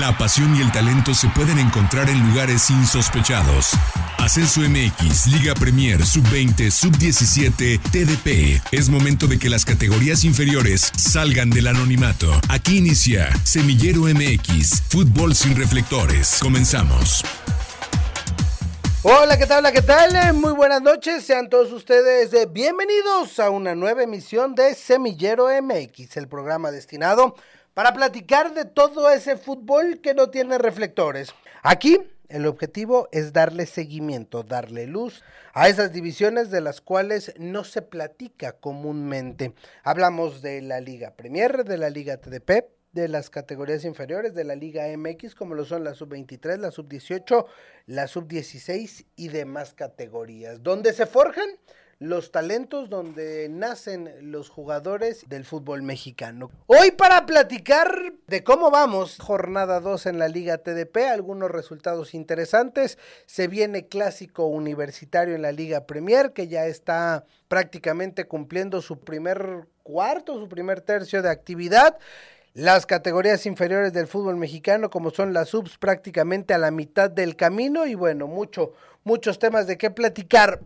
La pasión y el talento se pueden encontrar en lugares insospechados. Ascenso MX, Liga Premier, Sub-20, Sub-17, TDP. Es momento de que las categorías inferiores salgan del anonimato. Aquí inicia Semillero MX, Fútbol sin reflectores. Comenzamos. Hola, ¿qué tal? Hola, ¿qué tal? Muy buenas noches. Sean todos ustedes eh, bienvenidos a una nueva emisión de Semillero MX, el programa destinado para platicar de todo ese fútbol que no tiene reflectores. Aquí el objetivo es darle seguimiento, darle luz a esas divisiones de las cuales no se platica comúnmente. Hablamos de la Liga Premier, de la Liga TDP, de las categorías inferiores de la Liga MX, como lo son la sub-23, la sub-18, la sub-16 y demás categorías, donde se forjan los talentos donde nacen los jugadores del fútbol mexicano. Hoy para platicar de cómo vamos, jornada 2 en la Liga TDP, algunos resultados interesantes, se viene clásico universitario en la Liga Premier que ya está prácticamente cumpliendo su primer cuarto, su primer tercio de actividad. Las categorías inferiores del fútbol mexicano, como son las subs, prácticamente a la mitad del camino. Y bueno, mucho, muchos temas de qué platicar.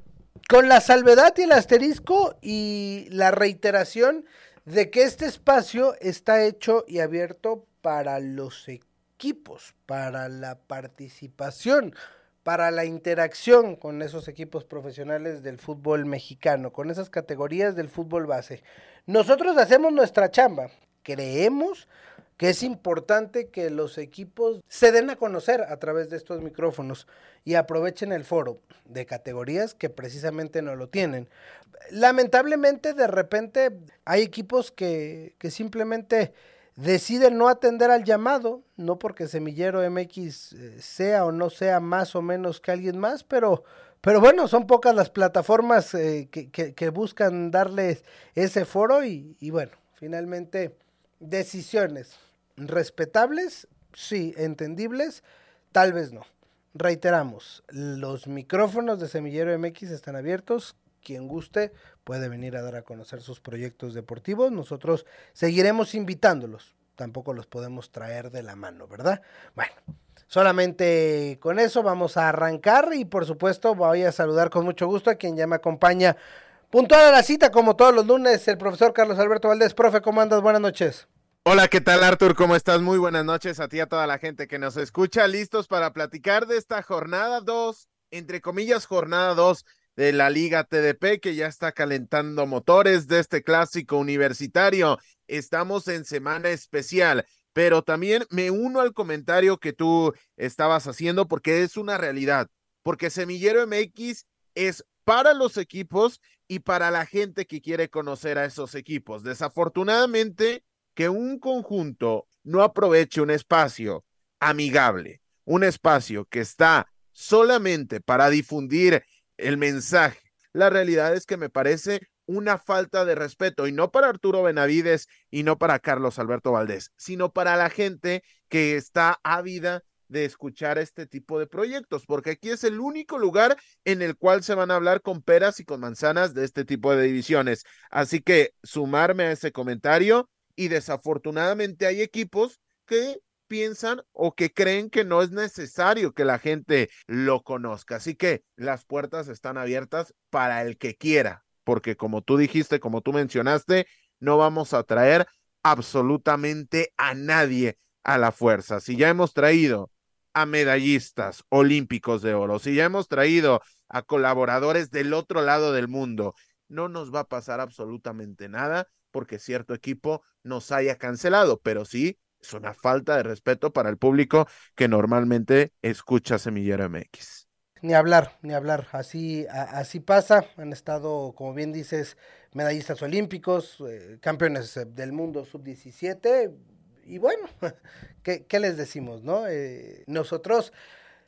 Con la salvedad y el asterisco y la reiteración de que este espacio está hecho y abierto para los equipos, para la participación, para la interacción con esos equipos profesionales del fútbol mexicano, con esas categorías del fútbol base. Nosotros hacemos nuestra chamba, creemos que es importante que los equipos se den a conocer a través de estos micrófonos y aprovechen el foro de categorías que precisamente no lo tienen. Lamentablemente de repente hay equipos que, que simplemente deciden no atender al llamado, no porque Semillero MX eh, sea o no sea más o menos que alguien más, pero, pero bueno, son pocas las plataformas eh, que, que, buscan darles ese foro y bueno, finalmente decisiones respetables, sí, entendibles, tal vez no. Reiteramos, los micrófonos de Semillero MX están abiertos. Quien guste puede venir a dar a conocer sus proyectos deportivos. Nosotros seguiremos invitándolos. Tampoco los podemos traer de la mano, ¿verdad? Bueno, solamente con eso vamos a arrancar y por supuesto voy a saludar con mucho gusto a quien ya me acompaña puntual a la cita como todos los lunes, el profesor Carlos Alberto Valdés. Profe, ¿cómo andas? Buenas noches. Hola, ¿qué tal Artur? ¿Cómo estás? Muy buenas noches a ti y a toda la gente que nos escucha. Listos para platicar de esta jornada 2, entre comillas, jornada 2 de la Liga TDP que ya está calentando motores de este clásico universitario. Estamos en semana especial, pero también me uno al comentario que tú estabas haciendo porque es una realidad, porque Semillero MX es para los equipos y para la gente que quiere conocer a esos equipos. Desafortunadamente, que un conjunto no aproveche un espacio amigable, un espacio que está solamente para difundir el mensaje. La realidad es que me parece una falta de respeto, y no para Arturo Benavides y no para Carlos Alberto Valdés, sino para la gente que está ávida de escuchar este tipo de proyectos, porque aquí es el único lugar en el cual se van a hablar con peras y con manzanas de este tipo de divisiones. Así que sumarme a ese comentario y desafortunadamente hay equipos que piensan o que creen que no es necesario que la gente lo conozca. Así que las puertas están abiertas para el que quiera, porque como tú dijiste, como tú mencionaste, no vamos a traer absolutamente a nadie a la fuerza. Si ya hemos traído a medallistas olímpicos de oro, si ya hemos traído a colaboradores del otro lado del mundo, no nos va a pasar absolutamente nada porque cierto equipo nos haya cancelado, pero sí es una falta de respeto para el público que normalmente escucha Semillero MX. Ni hablar, ni hablar. Así, así pasa. Han estado, como bien dices, medallistas olímpicos, eh, campeones del mundo sub-17. Y bueno, ¿qué, ¿qué, les decimos, no? Eh, nosotros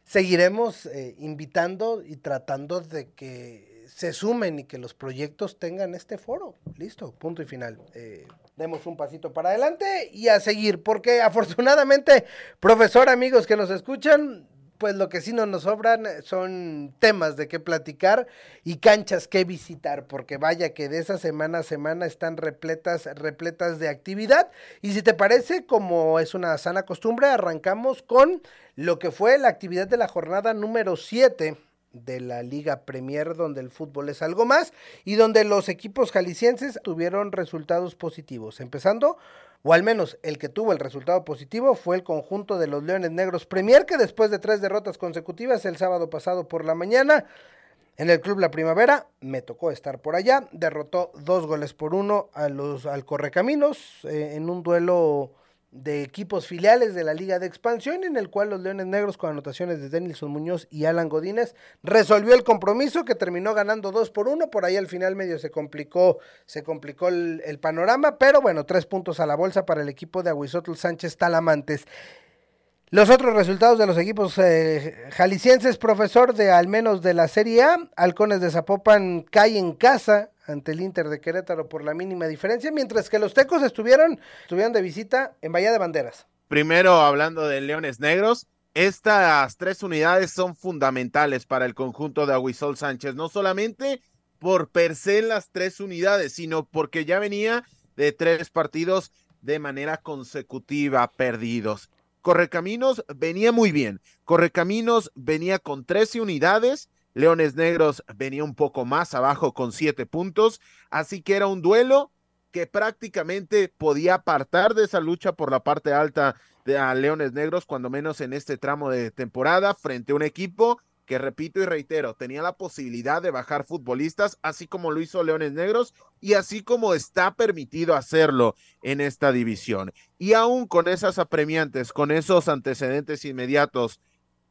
seguiremos eh, invitando y tratando de que se sumen y que los proyectos tengan este foro. Listo, punto y final. Eh, demos un pasito para adelante y a seguir, porque afortunadamente, profesor, amigos que nos escuchan, pues lo que sí no nos sobran son temas de qué platicar y canchas que visitar, porque vaya que de esa semana a semana están repletas, repletas de actividad. Y si te parece, como es una sana costumbre, arrancamos con lo que fue la actividad de la jornada número 7 de la Liga Premier, donde el fútbol es algo más y donde los equipos jaliscienses tuvieron resultados positivos. Empezando, o al menos el que tuvo el resultado positivo, fue el conjunto de los Leones Negros Premier, que después de tres derrotas consecutivas el sábado pasado por la mañana, en el Club La Primavera, me tocó estar por allá, derrotó dos goles por uno a los, al Correcaminos eh, en un duelo de equipos filiales de la Liga de Expansión, en el cual los Leones Negros, con anotaciones de Denilson Muñoz y Alan Godínez, resolvió el compromiso que terminó ganando dos por uno. Por ahí al final medio se complicó, se complicó el, panorama, pero bueno, tres puntos a la bolsa para el equipo de Aguisotl Sánchez Talamantes. Los otros resultados de los equipos eh, jaliscienses, profesor de al menos de la Serie A, Halcones de Zapopan cae en casa ante el Inter de Querétaro por la mínima diferencia, mientras que los Tecos estuvieron, estuvieron de visita en Bahía de Banderas. Primero, hablando de Leones Negros, estas tres unidades son fundamentales para el conjunto de Aguisol Sánchez, no solamente por per se las tres unidades, sino porque ya venía de tres partidos de manera consecutiva perdidos. Correcaminos venía muy bien. Correcaminos venía con 13 unidades Leones Negros venía un poco más abajo con siete puntos, así que era un duelo que prácticamente podía apartar de esa lucha por la parte alta de Leones Negros, cuando menos en este tramo de temporada, frente a un equipo que, repito y reitero, tenía la posibilidad de bajar futbolistas, así como lo hizo Leones Negros y así como está permitido hacerlo en esta división. Y aún con esas apremiantes, con esos antecedentes inmediatos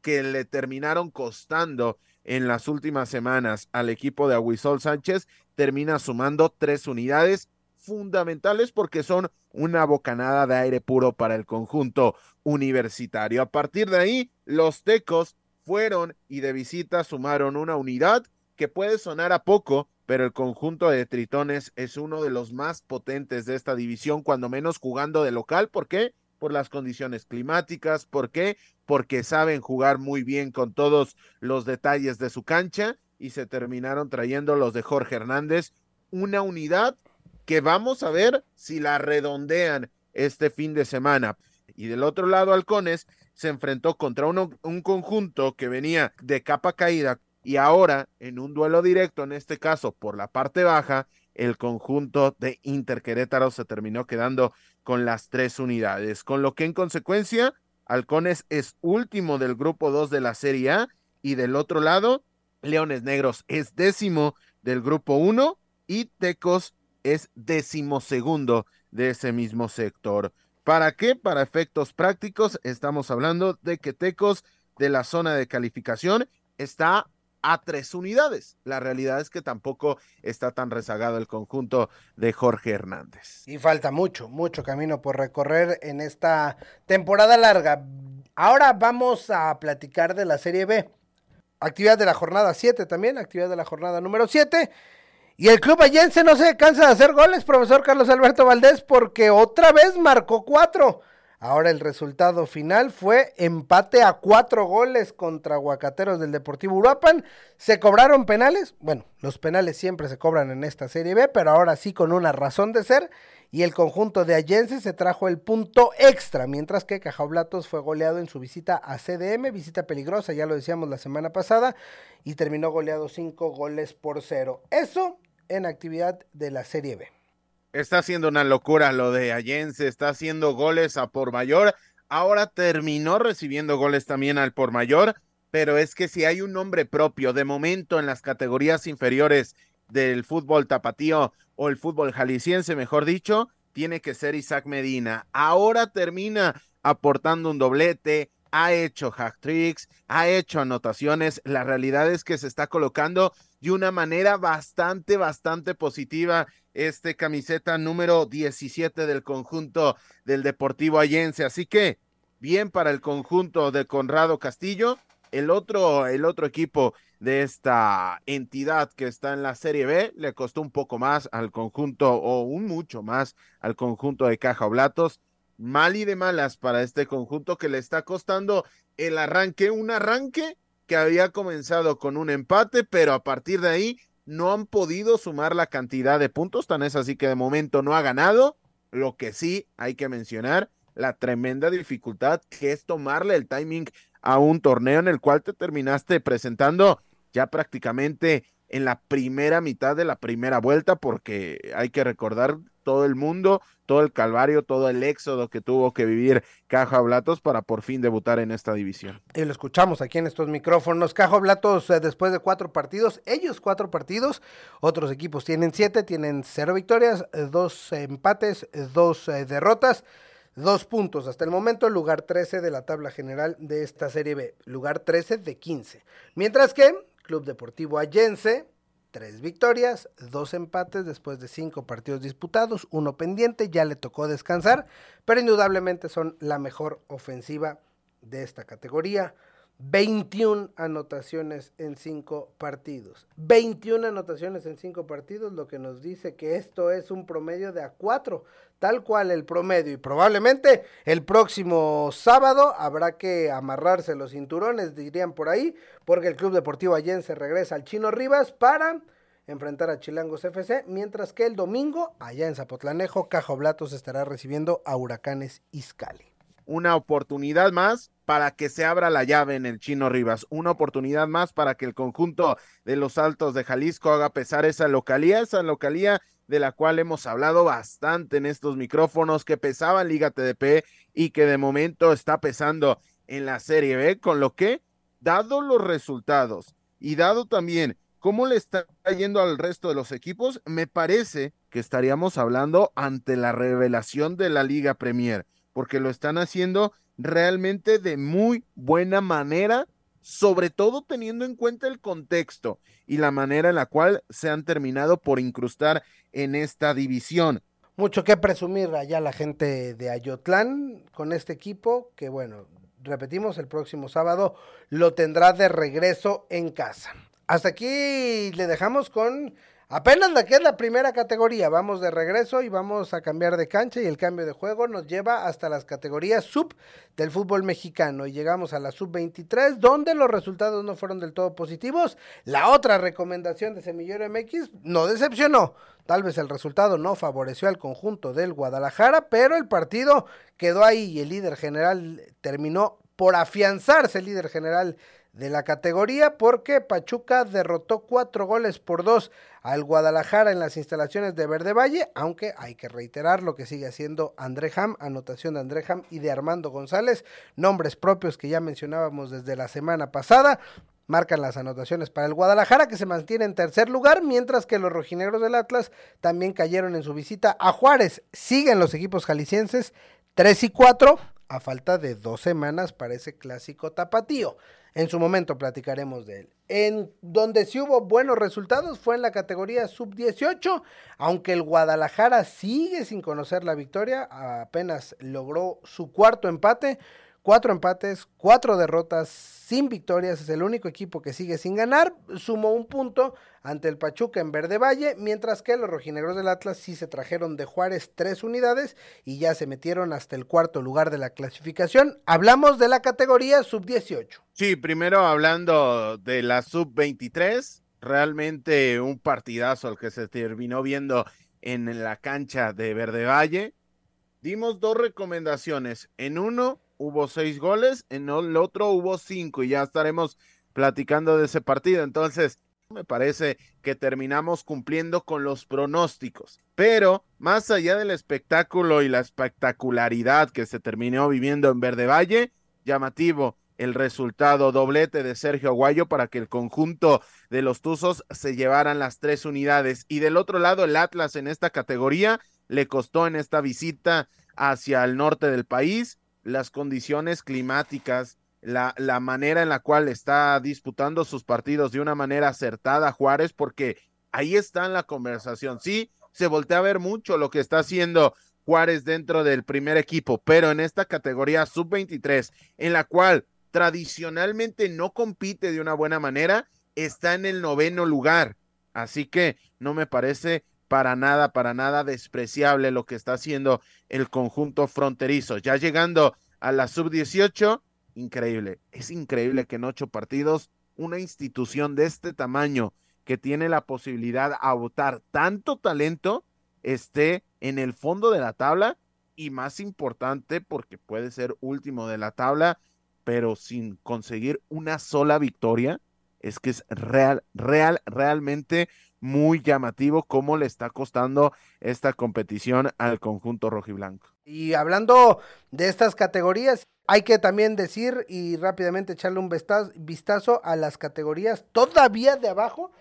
que le terminaron costando en las últimas semanas al equipo de Aguisol Sánchez, termina sumando tres unidades fundamentales porque son una bocanada de aire puro para el conjunto universitario. A partir de ahí, los tecos fueron y de visita sumaron una unidad que puede sonar a poco, pero el conjunto de Tritones es uno de los más potentes de esta división, cuando menos jugando de local. ¿Por qué? por las condiciones climáticas. ¿Por qué? Porque saben jugar muy bien con todos los detalles de su cancha y se terminaron trayendo los de Jorge Hernández, una unidad que vamos a ver si la redondean este fin de semana. Y del otro lado, Halcones se enfrentó contra un conjunto que venía de capa caída y ahora en un duelo directo, en este caso por la parte baja, el conjunto de Inter Querétaro se terminó quedando con las tres unidades, con lo que en consecuencia Halcones es último del grupo 2 de la Serie A y del otro lado Leones Negros es décimo del grupo 1 y Tecos es décimo segundo de ese mismo sector. ¿Para qué? Para efectos prácticos estamos hablando de que Tecos de la zona de calificación está a tres unidades. La realidad es que tampoco está tan rezagado el conjunto de Jorge Hernández. Y falta mucho, mucho camino por recorrer en esta temporada larga. Ahora vamos a platicar de la Serie B. Actividad de la jornada 7 también, actividad de la jornada número 7. Y el club allense no se cansa de hacer goles, profesor Carlos Alberto Valdés, porque otra vez marcó cuatro. Ahora el resultado final fue empate a cuatro goles contra Aguacateros del Deportivo Uruapan. Se cobraron penales. Bueno, los penales siempre se cobran en esta Serie B, pero ahora sí con una razón de ser. Y el conjunto de Allense se trajo el punto extra, mientras que Cajablatos fue goleado en su visita a CDM, visita peligrosa, ya lo decíamos la semana pasada, y terminó goleado cinco goles por cero. Eso en actividad de la Serie B. Está haciendo una locura lo de Allense, está haciendo goles a por mayor. Ahora terminó recibiendo goles también al por mayor, pero es que si hay un nombre propio de momento en las categorías inferiores del fútbol tapatío o el fútbol jalisciense, mejor dicho, tiene que ser Isaac Medina. Ahora termina aportando un doblete, ha hecho hack tricks, ha hecho anotaciones. La realidad es que se está colocando de una manera bastante, bastante positiva este camiseta número 17 del conjunto del Deportivo Allense. Así que bien para el conjunto de Conrado Castillo. El otro, el otro equipo de esta entidad que está en la Serie B le costó un poco más al conjunto o un mucho más al conjunto de Caja Oblatos. mal y de malas para este conjunto que le está costando el arranque, un arranque que había comenzado con un empate, pero a partir de ahí no han podido sumar la cantidad de puntos, tan es así que de momento no ha ganado. Lo que sí hay que mencionar, la tremenda dificultad que es tomarle el timing a un torneo en el cual te terminaste presentando ya prácticamente en la primera mitad de la primera vuelta, porque hay que recordar todo el mundo, todo el calvario, todo el éxodo que tuvo que vivir Caja Blatos para por fin debutar en esta división. Y lo escuchamos aquí en estos micrófonos. Caja Blatos, eh, después de cuatro partidos, ellos cuatro partidos, otros equipos tienen siete, tienen cero victorias, eh, dos empates, eh, dos derrotas. Dos puntos hasta el momento, lugar 13 de la tabla general de esta Serie B, lugar 13 de 15. Mientras que Club Deportivo Allense, tres victorias, dos empates después de cinco partidos disputados, uno pendiente, ya le tocó descansar, pero indudablemente son la mejor ofensiva de esta categoría. 21 anotaciones en 5 partidos. 21 anotaciones en 5 partidos, lo que nos dice que esto es un promedio de a 4, tal cual el promedio. Y probablemente el próximo sábado habrá que amarrarse los cinturones, dirían por ahí, porque el Club Deportivo Allense regresa al Chino Rivas para enfrentar a Chilangos FC, mientras que el domingo, allá en Zapotlanejo, Cajo Blatos estará recibiendo a Huracanes Izcali. Una oportunidad más para que se abra la llave en el Chino Rivas. Una oportunidad más para que el conjunto de los Altos de Jalisco haga pesar esa localía, esa localía de la cual hemos hablado bastante en estos micrófonos, que pesaba Liga TDP y que de momento está pesando en la Serie B, con lo que, dado los resultados y dado también cómo le está yendo al resto de los equipos, me parece que estaríamos hablando ante la revelación de la Liga Premier, porque lo están haciendo realmente de muy buena manera, sobre todo teniendo en cuenta el contexto y la manera en la cual se han terminado por incrustar en esta división. Mucho que presumir allá la gente de Ayotlán con este equipo que bueno, repetimos, el próximo sábado lo tendrá de regreso en casa. Hasta aquí le dejamos con Apenas la que es la primera categoría, vamos de regreso y vamos a cambiar de cancha y el cambio de juego nos lleva hasta las categorías sub del fútbol mexicano y llegamos a la sub 23 donde los resultados no fueron del todo positivos. La otra recomendación de Semillero MX no decepcionó. Tal vez el resultado no favoreció al conjunto del Guadalajara, pero el partido quedó ahí y el líder general terminó por afianzarse el líder general de la categoría porque Pachuca derrotó cuatro goles por dos al Guadalajara en las instalaciones de Verde Valle, aunque hay que reiterar lo que sigue haciendo André Ham, anotación de André Ham y de Armando González, nombres propios que ya mencionábamos desde la semana pasada. Marcan las anotaciones para el Guadalajara que se mantiene en tercer lugar, mientras que los rojinegros del Atlas también cayeron en su visita a Juárez. Siguen los equipos jaliscienses 3 y 4 a falta de dos semanas para ese clásico tapatío. En su momento platicaremos de él. En donde sí hubo buenos resultados fue en la categoría sub-18, aunque el Guadalajara sigue sin conocer la victoria, apenas logró su cuarto empate Cuatro empates, cuatro derrotas, sin victorias, es el único equipo que sigue sin ganar. Sumó un punto ante el Pachuca en Verde Valle, mientras que los rojinegros del Atlas sí se trajeron de Juárez tres unidades y ya se metieron hasta el cuarto lugar de la clasificación. Hablamos de la categoría sub-18. Sí, primero hablando de la sub-23, realmente un partidazo el que se terminó viendo en la cancha de Verde Valle. Dimos dos recomendaciones. En uno, hubo seis goles, en el otro hubo cinco y ya estaremos platicando de ese partido. Entonces, me parece que terminamos cumpliendo con los pronósticos. Pero más allá del espectáculo y la espectacularidad que se terminó viviendo en Verde Valle, llamativo el resultado doblete de Sergio Aguayo para que el conjunto de los Tuzos se llevaran las tres unidades. Y del otro lado, el Atlas en esta categoría le costó en esta visita hacia el norte del país las condiciones climáticas, la, la, manera en la cual está disputando sus partidos de una manera acertada Juárez, porque ahí está en la conversación. Sí, se voltea a ver mucho lo que está haciendo Juárez dentro del primer equipo, pero en esta categoría sub-23, en la cual tradicionalmente no compite de una buena manera, está en el noveno lugar. Así que no me parece para nada, para nada despreciable lo que está haciendo el conjunto fronterizo. Ya llegando a la sub-18, increíble, es increíble que en ocho partidos una institución de este tamaño que tiene la posibilidad a votar tanto talento esté en el fondo de la tabla y más importante porque puede ser último de la tabla, pero sin conseguir una sola victoria, es que es real, real, realmente muy llamativo cómo le está costando esta competición al conjunto rojiblanco. Y hablando de estas categorías, hay que también decir y rápidamente echarle un vistazo a las categorías todavía de abajo,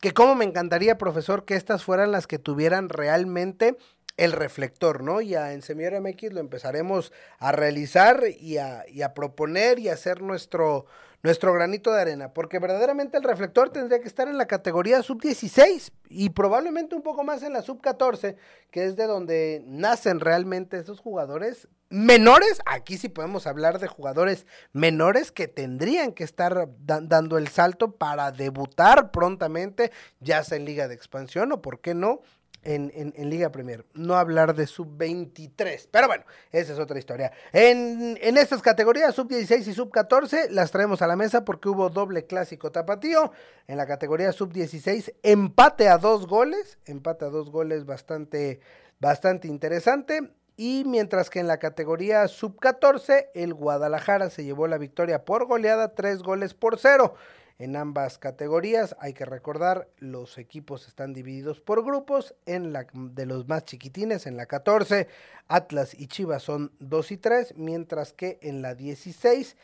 que como me encantaría, profesor, que estas fueran las que tuvieran realmente el reflector, ¿no? Ya en Semillero MX lo empezaremos a realizar y a, y a proponer y a hacer nuestro, nuestro granito de arena, porque verdaderamente el reflector tendría que estar en la categoría sub-16 y probablemente un poco más en la sub-14, que es de donde nacen realmente esos jugadores menores. Aquí sí podemos hablar de jugadores menores que tendrían que estar dando el salto para debutar prontamente, ya sea en liga de expansión o, ¿por qué no?, en, en, Liga Premier. No hablar de sub-23. Pero bueno, esa es otra historia. En, en estas categorías, sub-16 y sub-14, las traemos a la mesa porque hubo doble clásico tapatío. En la categoría sub-16, empate a dos goles. Empate a dos goles bastante, bastante interesante. Y mientras que en la categoría sub-14, el Guadalajara se llevó la victoria por goleada, tres goles por cero en ambas categorías. Hay que recordar, los equipos están divididos por grupos. En la de los más chiquitines, en la 14, Atlas y Chivas son 2 y 3, mientras que en la 16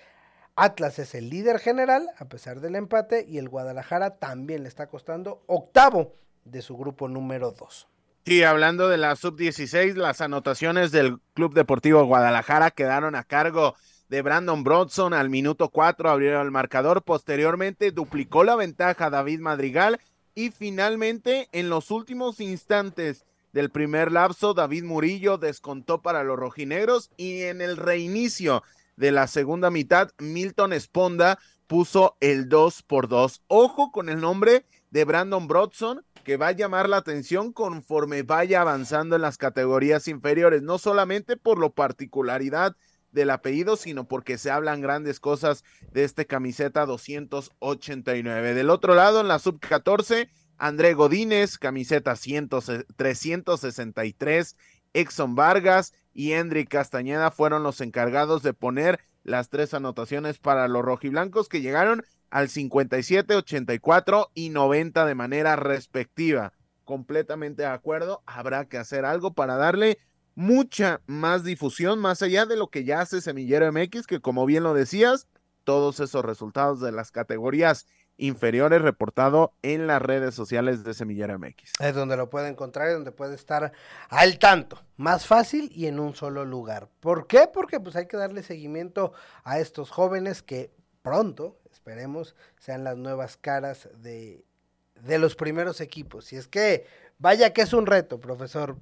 Atlas es el líder general, a pesar del empate, y el Guadalajara también le está costando octavo de su grupo número 2. Sí, hablando de la sub-16, las anotaciones del Club Deportivo Guadalajara quedaron a cargo Brandon Bronson al minuto 4 abrió el marcador, posteriormente duplicó la ventaja David Madrigal y finalmente en los últimos instantes del primer lapso David Murillo descontó para los rojinegros y en el reinicio de la segunda mitad Milton Esponda puso el 2 por 2. Ojo con el nombre de Brandon Bronson que va a llamar la atención conforme vaya avanzando en las categorías inferiores, no solamente por lo particularidad del apellido, sino porque se hablan grandes cosas de este camiseta 289. Del otro lado, en la sub 14, André Godínez, camiseta 100, 363, Exxon Vargas y Hendrik Castañeda fueron los encargados de poner las tres anotaciones para los rojiblancos que llegaron al 57, 84 y 90 de manera respectiva. Completamente de acuerdo, habrá que hacer algo para darle mucha más difusión, más allá de lo que ya hace Semillero MX, que como bien lo decías, todos esos resultados de las categorías inferiores reportado en las redes sociales de Semillero MX. Es donde lo puede encontrar y donde puede estar al tanto, más fácil y en un solo lugar. ¿Por qué? Porque pues hay que darle seguimiento a estos jóvenes que pronto, esperemos, sean las nuevas caras de, de los primeros equipos. Y es que, vaya que es un reto, profesor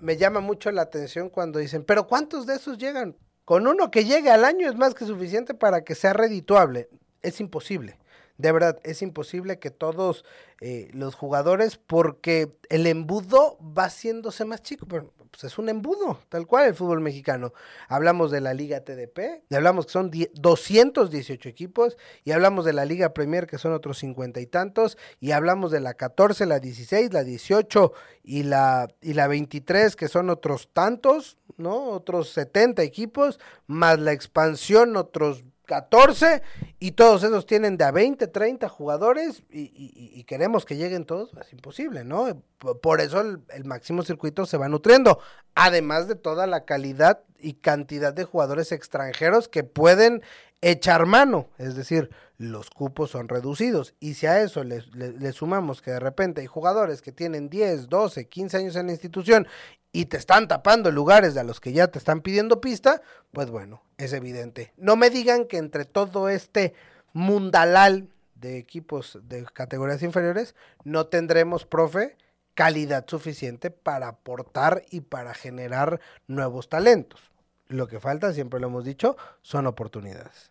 me llama mucho la atención cuando dicen, pero ¿cuántos de esos llegan? Con uno que llegue al año es más que suficiente para que sea redituable. Es imposible. De verdad, es imposible que todos eh, los jugadores, porque el embudo va haciéndose más chico, pero pues es un embudo, tal cual el fútbol mexicano. Hablamos de la Liga TDP, y hablamos que son 218 equipos, y hablamos de la Liga Premier, que son otros cincuenta y tantos, y hablamos de la 14, la 16, la 18 y la, y la 23, que son otros tantos, ¿no? Otros 70 equipos, más la expansión, otros 14 y todos esos tienen de a 20, 30 jugadores y, queremos que lleguen todos, es imposible, ¿no? Por eso el, máximo circuito se va nutriendo, además de toda la calidad y cantidad de jugadores extranjeros que pueden echar mano, es decir, los cupos son reducidos y si a eso le, le sumamos que de repente hay jugadores que tienen 10, 12, 15 años en la institución y te están tapando lugares a los que ya te están pidiendo pista, pues bueno, es evidente. No me digan que entre todo este mundalal de equipos de categorías inferiores no tendremos, profe, calidad suficiente para aportar y para generar nuevos talentos. Lo que falta, siempre lo hemos dicho, son oportunidades.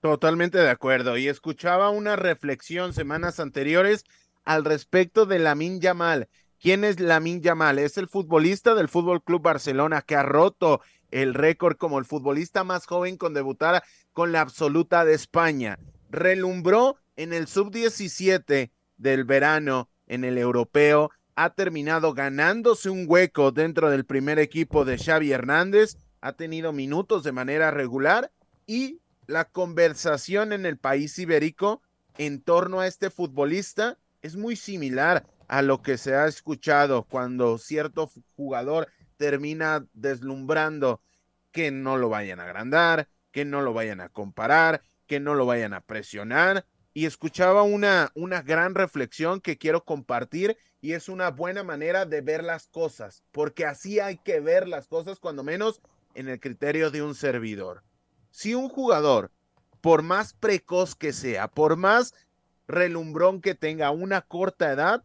Totalmente de acuerdo. Y escuchaba una reflexión semanas anteriores al respecto de Lamin Yamal ¿Quién es Lamin Yamal? Es el futbolista del Fútbol Club Barcelona que ha roto el récord como el futbolista más joven con debutar con la absoluta de España. Relumbró en el sub-17 del verano en el europeo, ha terminado ganándose un hueco dentro del primer equipo de Xavi Hernández, ha tenido minutos de manera regular y la conversación en el país ibérico en torno a este futbolista es muy similar a lo que se ha escuchado cuando cierto jugador termina deslumbrando que no lo vayan a agrandar, que no lo vayan a comparar, que no lo vayan a presionar. Y escuchaba una, una gran reflexión que quiero compartir y es una buena manera de ver las cosas, porque así hay que ver las cosas, cuando menos en el criterio de un servidor. Si un jugador, por más precoz que sea, por más relumbrón que tenga una corta edad,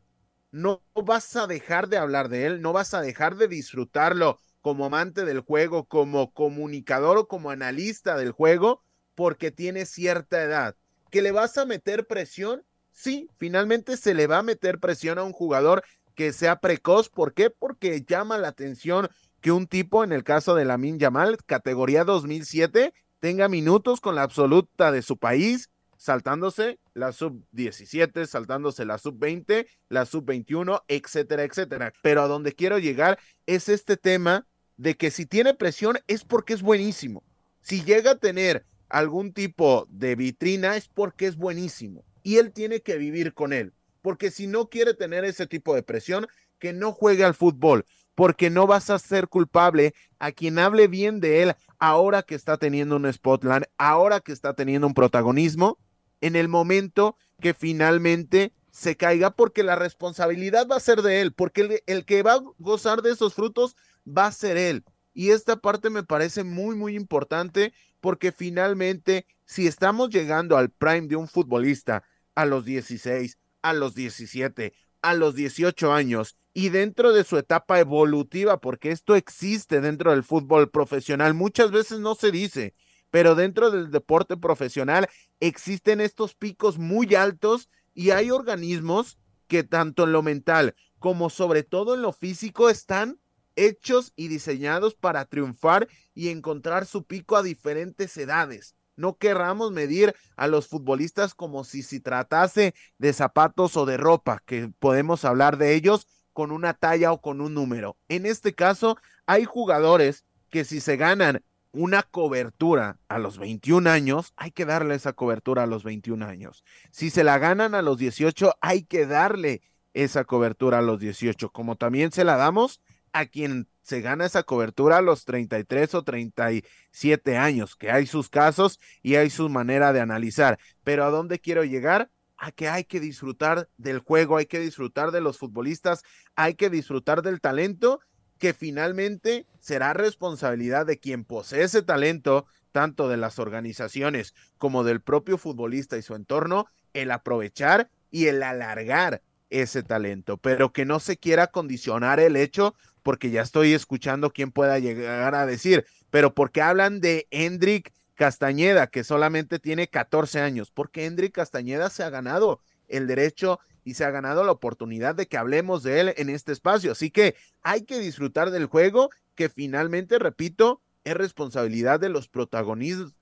no vas a dejar de hablar de él, no vas a dejar de disfrutarlo como amante del juego, como comunicador o como analista del juego, porque tiene cierta edad. ¿Que le vas a meter presión? Sí, finalmente se le va a meter presión a un jugador que sea precoz. ¿Por qué? Porque llama la atención que un tipo, en el caso de Lamin Yamal, categoría 2007, tenga minutos con la absoluta de su país, saltándose la sub 17, saltándose la sub 20, la sub 21, etcétera, etcétera. Pero a donde quiero llegar es este tema de que si tiene presión es porque es buenísimo. Si llega a tener algún tipo de vitrina es porque es buenísimo y él tiene que vivir con él. Porque si no quiere tener ese tipo de presión, que no juegue al fútbol, porque no vas a ser culpable a quien hable bien de él ahora que está teniendo un spotlight, ahora que está teniendo un protagonismo en el momento que finalmente se caiga porque la responsabilidad va a ser de él, porque el, que va a gozar de esos frutos va a ser él. Y esta parte me parece muy, muy importante porque finalmente, si estamos llegando al prime de un futbolista a los 16, a los 17, a los 18 años y dentro de su etapa evolutiva, porque esto existe dentro del fútbol profesional, muchas veces no se dice, pero dentro del deporte profesional existen estos picos muy altos y hay organismos que tanto en lo mental como sobre todo en lo físico están hechos y diseñados para triunfar y encontrar su pico a diferentes edades. No querramos medir a los futbolistas como si se tratase de zapatos o de ropa, que podemos hablar de ellos con una talla o con un número. En este caso, hay jugadores que si se ganan una cobertura a los 21 años, hay que darle esa cobertura a los 21 años. Si se la ganan a los 18, hay que darle esa cobertura a los 18, como también se la damos a quien se gana esa cobertura a los 33 o 37 años, que hay sus casos y hay su manera de analizar. Pero ¿a dónde quiero llegar? A que hay que disfrutar del juego, hay que disfrutar de los futbolistas, hay que disfrutar del talento que finalmente será responsabilidad de quien posee ese talento, tanto de las organizaciones como del propio futbolista y su entorno, el aprovechar y el alargar ese talento, pero que no se quiera condicionar el hecho, porque ya estoy escuchando quién pueda llegar a decir, pero porque hablan de Hendrik Castañeda, que solamente tiene 14 años, porque Hendrik Castañeda se ha ganado el derecho y se ha ganado la oportunidad de que hablemos de él en este espacio. Así que hay que disfrutar del juego que finalmente, repito, es responsabilidad de los,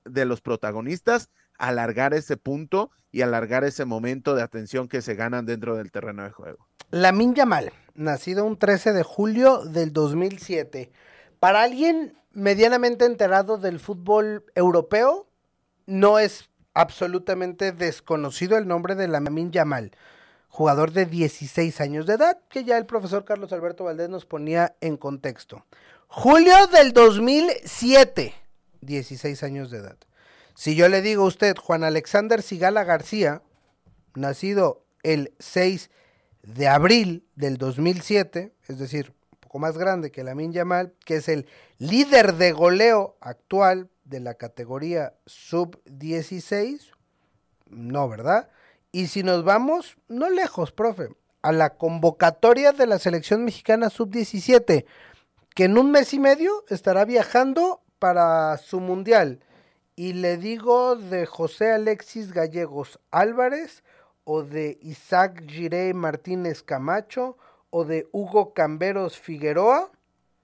de los protagonistas alargar ese punto y alargar ese momento de atención que se ganan dentro del terreno de juego. Lamin Yamal, nacido un 13 de julio del 2007. Para alguien medianamente enterado del fútbol europeo, no es absolutamente desconocido el nombre de Lamin Yamal jugador de 16 años de edad, que ya el profesor Carlos Alberto Valdés nos ponía en contexto. Julio del 2007, 16 años de edad. Si yo le digo a usted, Juan Alexander Sigala García, nacido el 6 de abril del 2007, es decir, un poco más grande que Lamin Yamal, que es el líder de goleo actual de la categoría sub-16, no, ¿verdad? Y si nos vamos, no lejos, profe, a la convocatoria de la selección mexicana sub-17, que en un mes y medio estará viajando para su mundial. Y le digo de José Alexis Gallegos Álvarez, o de Isaac Girey Martínez Camacho, o de Hugo Camberos Figueroa.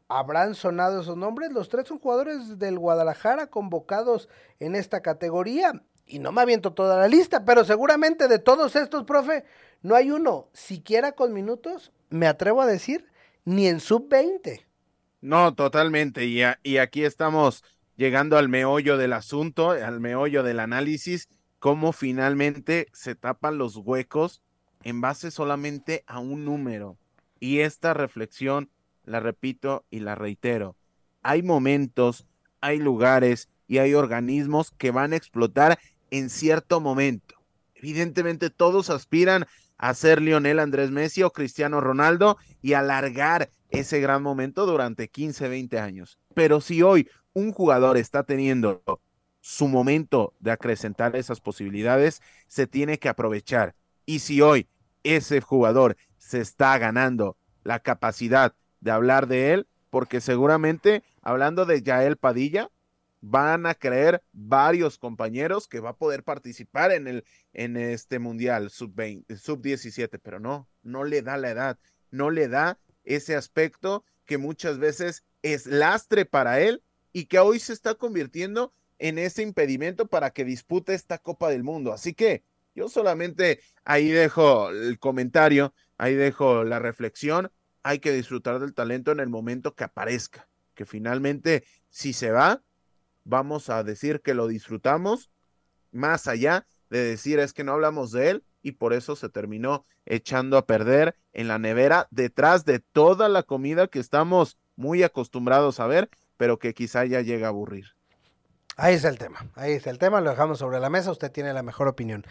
¿Habrán sonado esos nombres? Los tres son jugadores del Guadalajara convocados en esta categoría. Y no me aviento toda la lista, pero seguramente de todos estos, profe, no hay uno, siquiera con minutos, me atrevo a decir, ni en sub-20. No, totalmente. Y, y aquí estamos llegando al meollo del asunto, al meollo del análisis, cómo finalmente se tapan los huecos en base solamente a un número. Y esta reflexión, la repito y la reitero, hay momentos, hay lugares y hay organismos que van a explotar en cierto momento. Evidentemente todos aspiran a ser Lionel Andrés Messi o Cristiano Ronaldo y alargar ese gran momento durante 15, 20 años. Pero si hoy un jugador está teniendo su momento de acrecentar esas posibilidades, se tiene que aprovechar. Y si hoy ese jugador se está ganando la capacidad de hablar de él, porque seguramente hablando de Yael Padilla, van a creer varios compañeros que va a poder participar en el en este mundial sub 20, sub 17, pero no, no le da la edad, no le da ese aspecto que muchas veces es lastre para él y que hoy se está convirtiendo en ese impedimento para que dispute esta Copa del Mundo. Así que yo solamente ahí dejo el comentario, ahí dejo la reflexión. Hay que disfrutar del talento en el momento que aparezca, que finalmente si se va, vamos a decir que lo disfrutamos, más allá de decir es que no hablamos de él y por eso se terminó echando a perder en la nevera detrás de toda la comida que estamos muy acostumbrados a ver, pero que quizá ya llega a aburrir. Ahí está el tema, ahí está el tema, lo dejamos sobre la mesa, usted tiene la mejor opinión.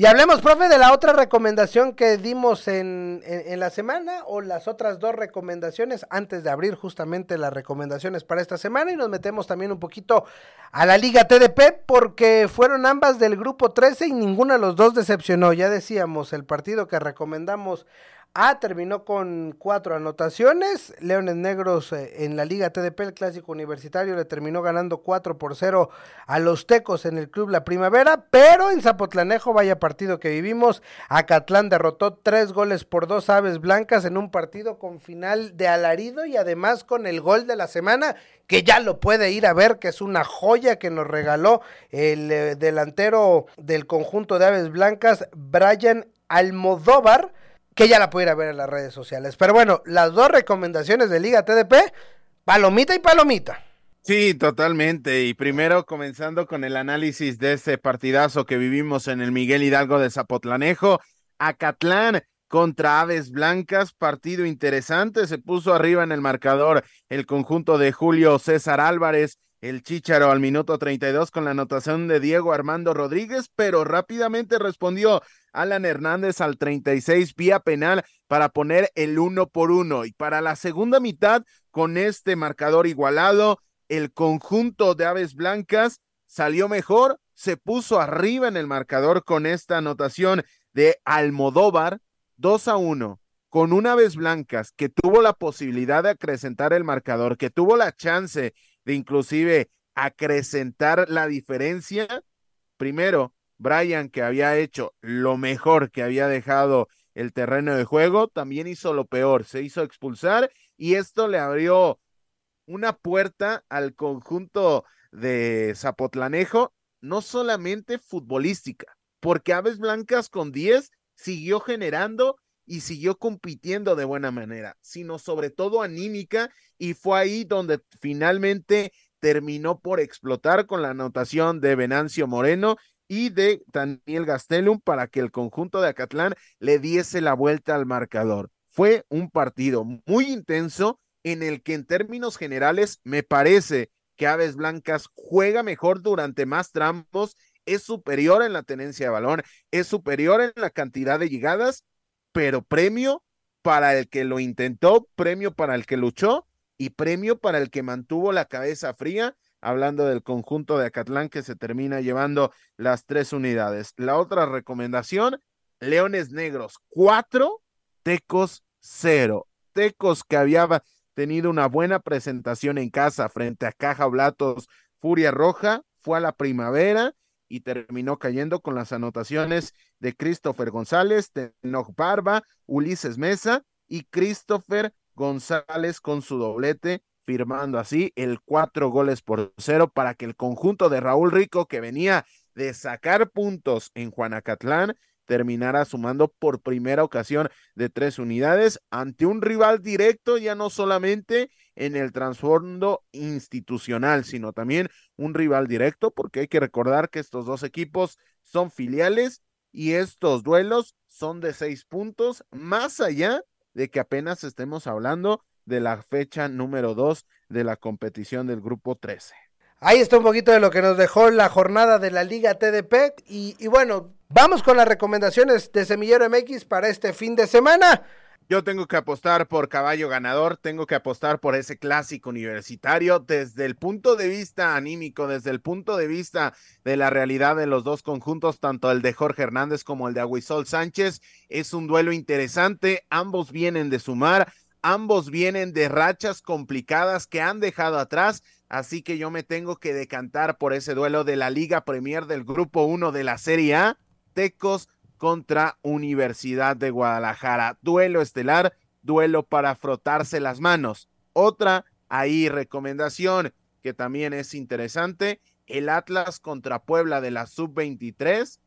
Y hablemos, profe, de la otra recomendación que dimos en, en, la semana o las otras dos recomendaciones antes de abrir justamente las recomendaciones para esta semana y nos metemos también un poquito a la Liga TDP porque fueron ambas del grupo 13 y ninguna de los dos decepcionó. Ya decíamos, el partido que recomendamos Ah, terminó con cuatro anotaciones. Leones Negros eh, en la Liga TDP, el clásico universitario, le terminó ganando 4 por 0 a los Tecos en el Club La Primavera. Pero en Zapotlanejo, vaya partido que vivimos, Acatlán derrotó tres goles por dos aves blancas en un partido con final de alarido y además con el gol de la semana que ya lo puede ir a ver, que es una joya que nos regaló el eh, delantero del conjunto de Aves Blancas, Brian Almodóvar que ya la pudiera ver en las redes sociales. Pero bueno, las dos recomendaciones de Liga TDP, palomita y palomita. Sí, totalmente. Y primero comenzando con el análisis de ese partidazo que vivimos en el Miguel Hidalgo de Zapotlanejo, Acatlán contra Aves Blancas, partido interesante, se puso arriba en el marcador el conjunto de Julio César Álvarez, el Chícharo al minuto 32 con la anotación de Diego Armando Rodríguez, pero rápidamente respondió Alan Hernández al 36 vía penal para poner el uno por uno. Y para la segunda mitad, con este marcador igualado, el conjunto de Aves Blancas salió mejor, se puso arriba en el marcador con esta anotación de Almodóvar, 2 a 1, con una Aves Blancas que tuvo la posibilidad de acrecentar el marcador, que tuvo la chance de inclusive acrecentar la diferencia. Primero, Brian, que había hecho lo mejor que había dejado el terreno de juego, también hizo lo peor, se hizo expulsar y esto le abrió una puerta al conjunto de Zapotlanejo, no solamente futbolística, porque Aves Blancas con 10 siguió generando y siguió compitiendo de buena manera, sino sobre todo anímica y fue ahí donde finalmente terminó por explotar con la anotación de Venancio Moreno y de Daniel Gastelum para que el conjunto de Acatlán le diese la vuelta al marcador. Fue un partido muy intenso en el que en términos generales me parece que Aves Blancas juega mejor durante más tramos, es superior en la tenencia de balón, es superior en la cantidad de llegadas, pero premio para el que lo intentó, premio para el que luchó y premio para el que mantuvo la cabeza fría hablando del conjunto de Acatlán que se termina llevando las tres unidades. La otra recomendación, Leones Negros, cuatro, Tecos cero. Tecos que había tenido una buena presentación en casa frente a Caja Blatos Furia Roja, fue a la primavera y terminó cayendo con las anotaciones de Christopher González, Tenoch Barba, Ulises Mesa y Christopher González con su doblete, firmando así el cuatro goles por cero para que el conjunto de Raúl Rico, que venía de sacar puntos en Juanacatlán, terminara sumando por primera ocasión de tres unidades ante un rival directo, ya no solamente en el trasfondo institucional, sino también un rival directo, porque hay que recordar que estos dos equipos son filiales y estos duelos son de seis puntos, más allá de que apenas estemos hablando de la fecha número dos de la competición del grupo 13. Ahí está un poquito de lo que nos dejó la jornada de la Liga TDP. Y, bueno, vamos con las recomendaciones de Semillero MX para este fin de semana. Yo tengo que apostar por caballo ganador, tengo que apostar por ese clásico universitario desde el punto de vista anímico, desde el punto de vista de la realidad de los dos conjuntos, tanto el de Jorge Hernández como el de Aguisol Sánchez. Es un duelo interesante, ambos vienen de sumar, ambos vienen de rachas complicadas que han dejado atrás, así que yo me tengo que decantar por ese duelo de la Liga Premier del Grupo 1 de la Serie A, Tecos contra Universidad de Guadalajara. Duelo estelar, duelo para frotarse las manos. Otra ahí recomendación que también es interesante, el Atlas contra Puebla de la sub-23,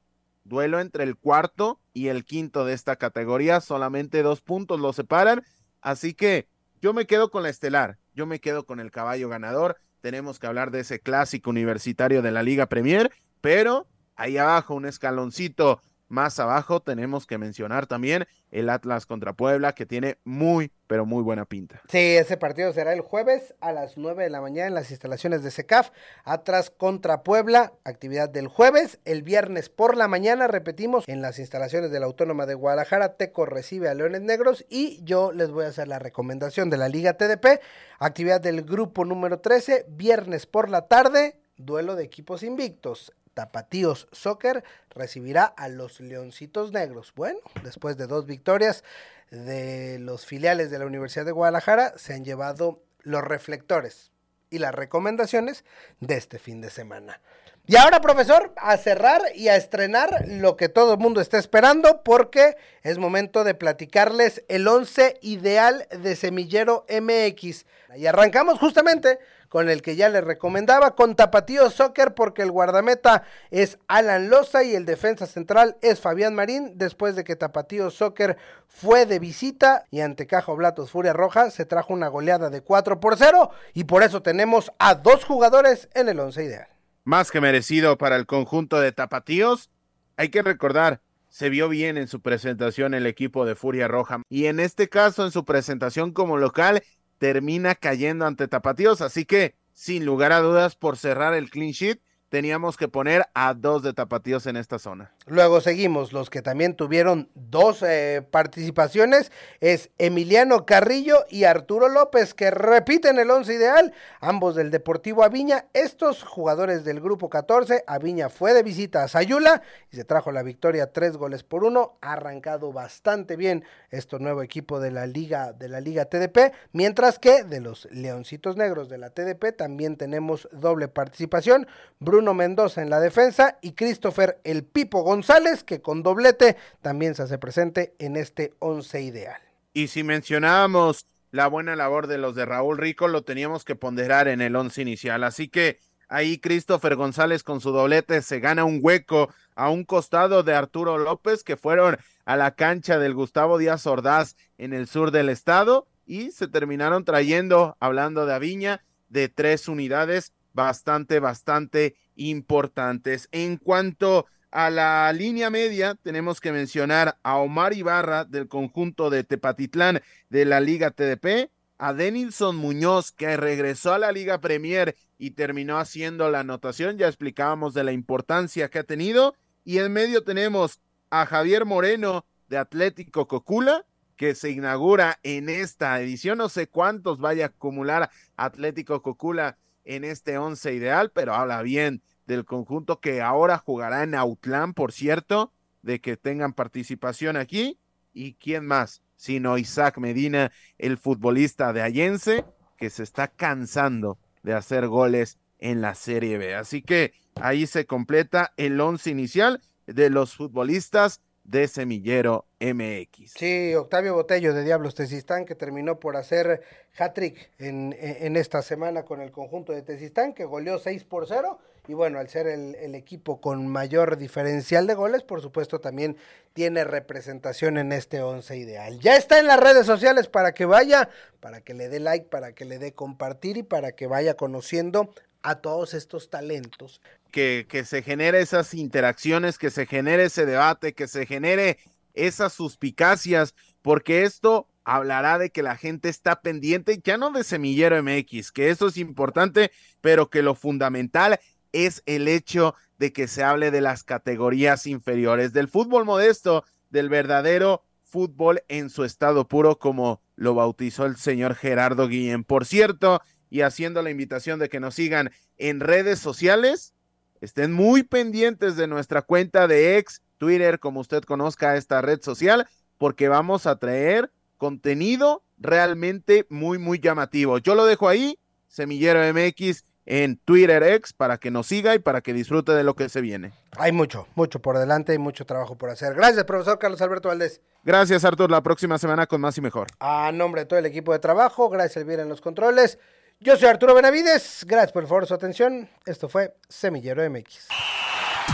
duelo entre el cuarto y el quinto de esta categoría, solamente dos puntos lo separan, así que yo me quedo con la estelar, yo me quedo con el caballo ganador, tenemos que hablar de ese clásico universitario de la Liga Premier, pero ahí abajo un escaloncito más abajo tenemos que mencionar también el Atlas contra Puebla, que tiene muy, pero muy buena pinta. Sí, ese partido será el jueves a las 9 de la mañana en las instalaciones de SECAF. Atlas contra Puebla, actividad del jueves. El viernes por la mañana, repetimos, en las instalaciones de la Autónoma de Guadalajara, Teco recibe a Leones Negros y yo les voy a hacer la recomendación de la Liga TDP. Actividad del grupo número 13, viernes por la tarde, duelo de equipos invictos. Tapatíos Soccer recibirá a los Leoncitos Negros. Bueno, después de dos victorias de los filiales de la Universidad de Guadalajara, se han llevado los reflectores y las recomendaciones de este fin de semana. Y ahora, profesor, a cerrar y a estrenar lo que todo el mundo está esperando, porque es momento de platicarles el 11 ideal de Semillero MX. Y arrancamos justamente con el que ya les recomendaba, con Tapatío Soccer, porque el guardameta es Alan Loza y el defensa central es Fabián Marín, después de que Tapatío Soccer fue de visita y ante Cajo Blatos Furia Roja se trajo una goleada de 4 por 0 y por eso tenemos a dos jugadores en el once ideal. Más que merecido para el conjunto de Tapatíos, hay que recordar, se vio bien en su presentación el equipo de Furia Roja. Y en este caso en su presentación como local termina cayendo ante Tapatíos, así que sin lugar a dudas por cerrar el clean sheet teníamos que poner a dos de tapatíos en esta zona. Luego seguimos, los que también tuvieron dos eh, participaciones es Emiliano Carrillo y Arturo López, que repiten el once ideal, ambos del Deportivo Aviña. Estos jugadores del grupo 14, Aviña fue de visita a Sayula y se trajo la victoria tres goles por uno. Ha arrancado bastante bien este nuevo equipo de la Liga, de la Liga TDP, mientras que de los Leoncitos Negros de la TDP también tenemos doble participación. Bruno Bruno Mendoza en la defensa y Christopher El Pipo González, que con doblete también se hace presente en este once ideal. Y si mencionábamos la buena labor de los de Raúl Rico, lo teníamos que ponderar en el once inicial. Así que ahí Christopher González con su doblete se gana un hueco a un costado de Arturo López, que fueron a la cancha del Gustavo Díaz Ordaz en el sur del estado y se terminaron trayendo, hablando de Aviña, de tres unidades bastante, bastante importantes. En cuanto a la línea media, tenemos que mencionar a Omar Ibarra del conjunto de Tepatitlán de la Liga TDP, a Denilson Muñoz que regresó a la Liga Premier y terminó haciendo la anotación, ya explicábamos de la importancia que ha tenido, y en medio tenemos a Javier Moreno de Atlético Cocula, que se inaugura en esta edición, no sé cuántos vaya a acumular Atlético Cocula en este once ideal, pero habla bien del conjunto que ahora jugará en Autlán, por cierto, de que tengan participación aquí. ¿Y quién más? Sino Isaac Medina, el futbolista de Allense, que se está cansando de hacer goles en la Serie B. Así que ahí se completa el once inicial de los futbolistas de Semillero MX. Sí, Octavio Botello de Diablos Tezistán, que terminó por hacer hat-trick en, en, esta semana con el conjunto de Tezistán, que goleó 6 por 0. Y bueno, al ser el, el, equipo con mayor diferencial de goles, por supuesto también tiene representación en este 11 ideal. Ya está en las redes sociales para que vaya, para que le dé like, para que le dé compartir y para que vaya conociendo a todos estos talentos. Que, que se genere esas interacciones, que se genere ese debate, que se genere esas suspicacias, porque esto hablará de que la gente está pendiente, ya no de Semillero MX, que eso es importante, pero que lo fundamental es el hecho de que se hable de las categorías inferiores, del fútbol modesto, del verdadero fútbol en su estado puro, como lo bautizó el señor Gerardo Guillén. Por cierto, y haciendo la invitación de que nos sigan en redes sociales. Estén muy pendientes de nuestra cuenta de ex Twitter, como usted conozca esta red social, porque vamos a traer contenido realmente muy, muy llamativo. Yo lo dejo ahí, Semillero MX en Twitter X para que nos siga y para que disfrute de lo que se viene. Hay mucho, mucho por delante y mucho trabajo por hacer. Gracias, profesor Carlos Alberto Valdés. Gracias, Artur. La próxima semana con más y mejor. A nombre de todo el equipo de trabajo, gracias, Elvira, en los controles. Yo soy Arturo Benavides, gracias por el favor de su atención. Esto fue Semillero MX.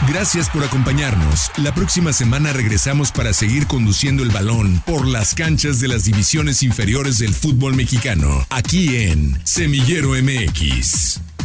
Gracias por acompañarnos. La próxima semana regresamos para seguir conduciendo el balón por las canchas de las divisiones inferiores del fútbol mexicano, aquí en Semillero MX.